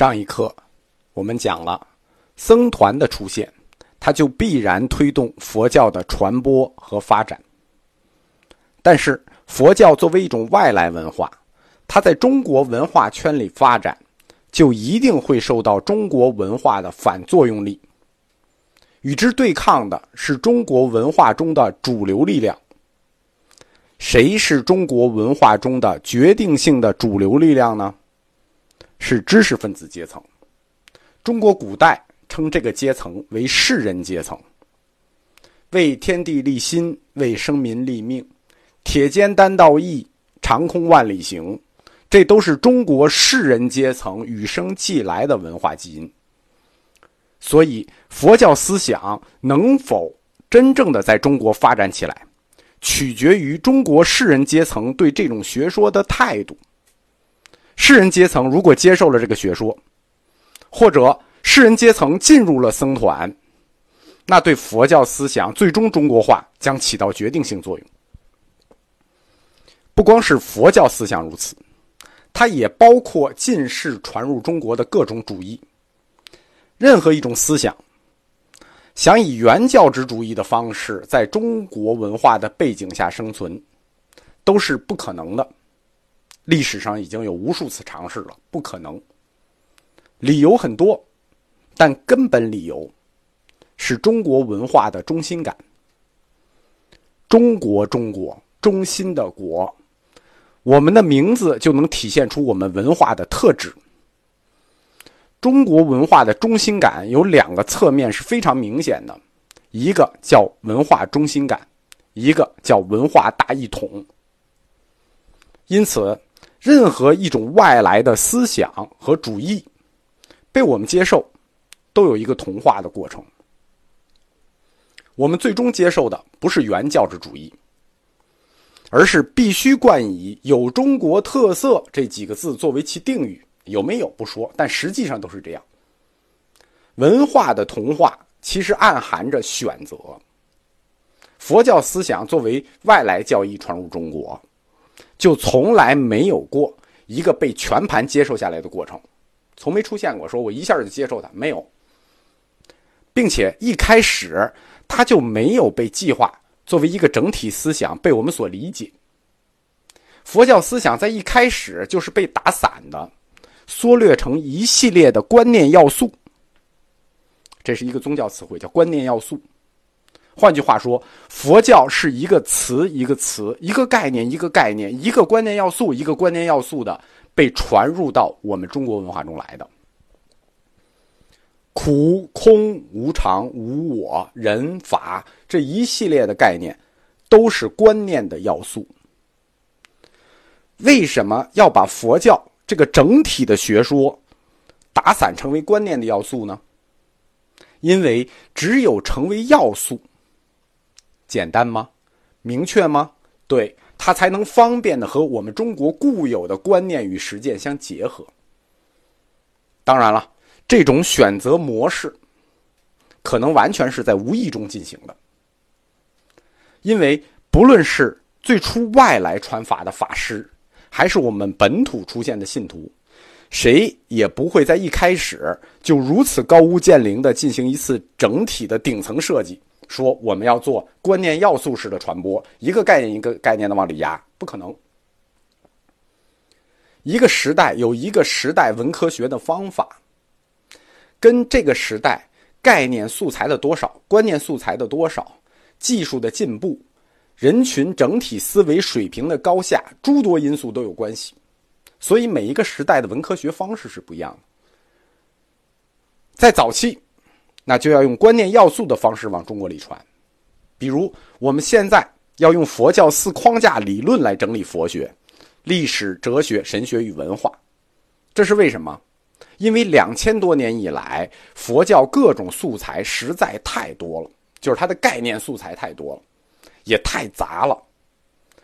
上一课我们讲了僧团的出现，它就必然推动佛教的传播和发展。但是佛教作为一种外来文化，它在中国文化圈里发展，就一定会受到中国文化的反作用力。与之对抗的是中国文化中的主流力量。谁是中国文化中的决定性的主流力量呢？是知识分子阶层。中国古代称这个阶层为士人阶层。为天地立心，为生民立命，铁肩担道义，长空万里行，这都是中国士人阶层与生俱来的文化基因。所以，佛教思想能否真正的在中国发展起来？取决于中国士人阶层对这种学说的态度。士人阶层如果接受了这个学说，或者士人阶层进入了僧团，那对佛教思想最终中国化将起到决定性作用。不光是佛教思想如此，它也包括近世传入中国的各种主义。任何一种思想。想以原教旨主义的方式在中国文化的背景下生存，都是不可能的。历史上已经有无数次尝试了，不可能。理由很多，但根本理由是中国文化的中心感。中国，中国，中心的国，我们的名字就能体现出我们文化的特质。中国文化的中心感有两个侧面是非常明显的，一个叫文化中心感，一个叫文化大一统。因此，任何一种外来的思想和主义被我们接受，都有一个同化的过程。我们最终接受的不是原教旨主义，而是必须冠以“有中国特色”这几个字作为其定语。有没有不说，但实际上都是这样。文化的同化其实暗含着选择。佛教思想作为外来教义传入中国，就从来没有过一个被全盘接受下来的过程，从没出现过说我一下就接受它，没有，并且一开始它就没有被计划作为一个整体思想被我们所理解。佛教思想在一开始就是被打散的。缩略成一系列的观念要素，这是一个宗教词汇，叫观念要素。换句话说，佛教是一个词一个词，一个概念一个概念，一个观念要素一个观念要素的被传入到我们中国文化中来的。苦、空、无常、无我、人、法这一系列的概念，都是观念的要素。为什么要把佛教？这个整体的学说打散成为观念的要素呢？因为只有成为要素，简单吗？明确吗？对，它才能方便的和我们中国固有的观念与实践相结合。当然了，这种选择模式可能完全是在无意中进行的，因为不论是最初外来传法的法师。还是我们本土出现的信徒，谁也不会在一开始就如此高屋建瓴的进行一次整体的顶层设计，说我们要做观念要素式的传播，一个概念一个概念的往里压，不可能。一个时代有一个时代文科学的方法，跟这个时代概念素材的多少、观念素材的多少、技术的进步。人群整体思维水平的高下，诸多因素都有关系，所以每一个时代的文科学方式是不一样的。在早期，那就要用观念要素的方式往中国里传，比如我们现在要用佛教四框架理论来整理佛学、历史、哲学、神学与文化，这是为什么？因为两千多年以来，佛教各种素材实在太多了，就是它的概念素材太多了。也太杂了。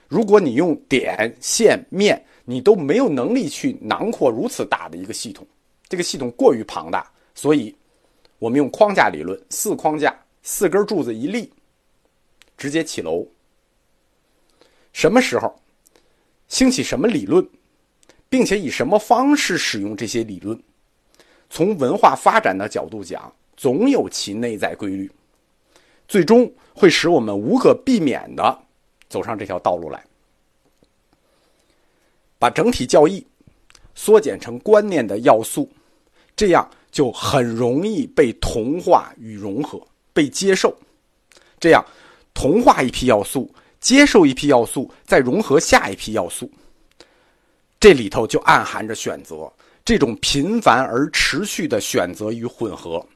如果你用点、线、面，你都没有能力去囊括如此大的一个系统，这个系统过于庞大，所以我们用框架理论，四框架，四根柱子一立，直接起楼。什么时候兴起什么理论，并且以什么方式使用这些理论，从文化发展的角度讲，总有其内在规律，最终会使我们无可避免的走上这条道路来。把整体教义缩减成观念的要素，这样就很容易被同化与融合，被接受。这样，同化一批要素，接受一批要素，再融合下一批要素，这里头就暗含着选择。这种频繁而持续的选择与混合，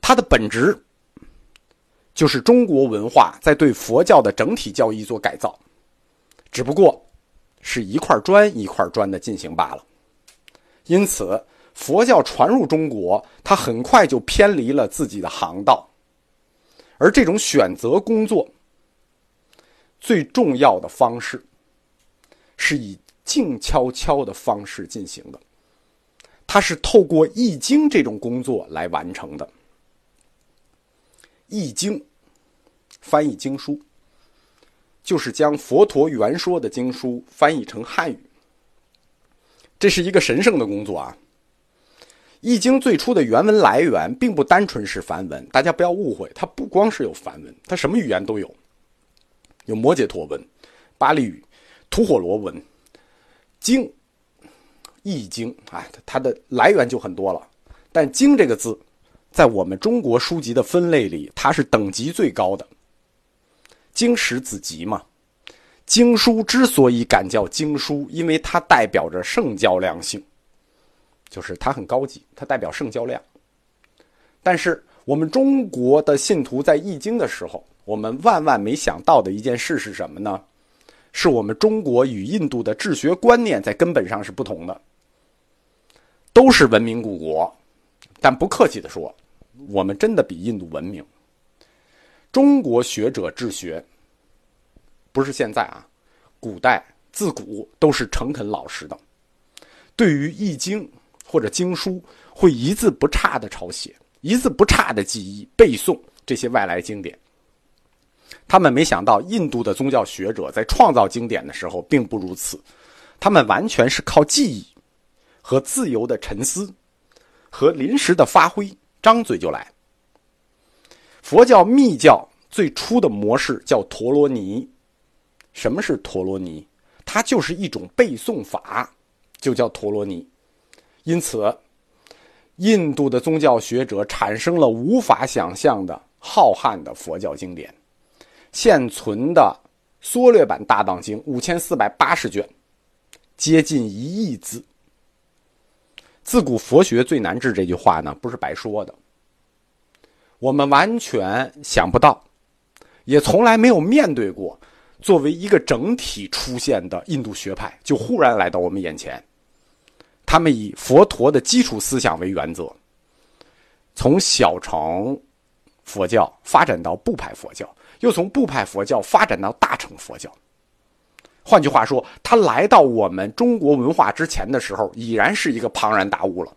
它的本质就是中国文化在对佛教的整体教义做改造，只不过是一块砖一块砖的进行罢了。因此，佛教传入中国，它很快就偏离了自己的航道，而这种选择工作最重要的方式，是以静悄悄的方式进行的。它是透过《易经》这种工作来完成的，《易经》翻译经书，就是将佛陀原说的经书翻译成汉语。这是一个神圣的工作啊！《易经》最初的原文来源并不单纯是梵文，大家不要误会，它不光是有梵文，它什么语言都有，有摩羯陀文、巴利语、吐火罗文、经。易经啊，它的来源就很多了，但“经”这个字，在我们中国书籍的分类里，它是等级最高的。经史子集嘛，经书之所以敢叫经书，因为它代表着圣教量性，就是它很高级，它代表圣教量。但是我们中国的信徒在易经的时候，我们万万没想到的一件事是什么呢？是我们中国与印度的治学观念在根本上是不同的。都是文明古国，但不客气的说，我们真的比印度文明。中国学者治学，不是现在啊，古代自古都是诚恳老实的，对于易经或者经书，会一字不差的抄写，一字不差的记忆背诵这些外来经典。他们没想到，印度的宗教学者在创造经典的时候并不如此，他们完全是靠记忆。和自由的沉思，和临时的发挥，张嘴就来。佛教密教最初的模式叫陀罗尼。什么是陀罗尼？它就是一种背诵法，就叫陀罗尼。因此，印度的宗教学者产生了无法想象的浩瀚的佛教经典。现存的缩略版《大藏经》五千四百八十卷，接近一亿字。自古佛学最难治这句话呢，不是白说的。我们完全想不到，也从来没有面对过，作为一个整体出现的印度学派，就忽然来到我们眼前。他们以佛陀的基础思想为原则，从小乘佛教发展到部派佛教，又从部派佛教发展到大乘佛教。换句话说，他来到我们中国文化之前的时候，已然是一个庞然大物了。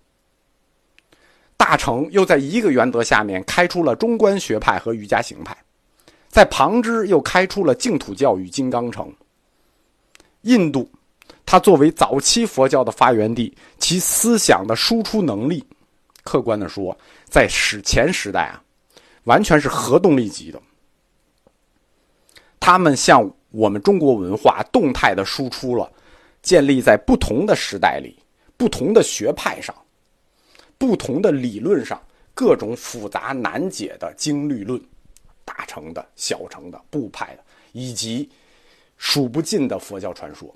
大成又在一个原则下面开出了中观学派和瑜伽行派，在旁支又开出了净土教与金刚城。印度，它作为早期佛教的发源地，其思想的输出能力，客观的说，在史前时代啊，完全是核动力级的。他们向。我们中国文化动态的输出了，建立在不同的时代里、不同的学派上、不同的理论上，各种复杂难解的经律论，大乘的、小乘的、部派的，以及数不尽的佛教传说。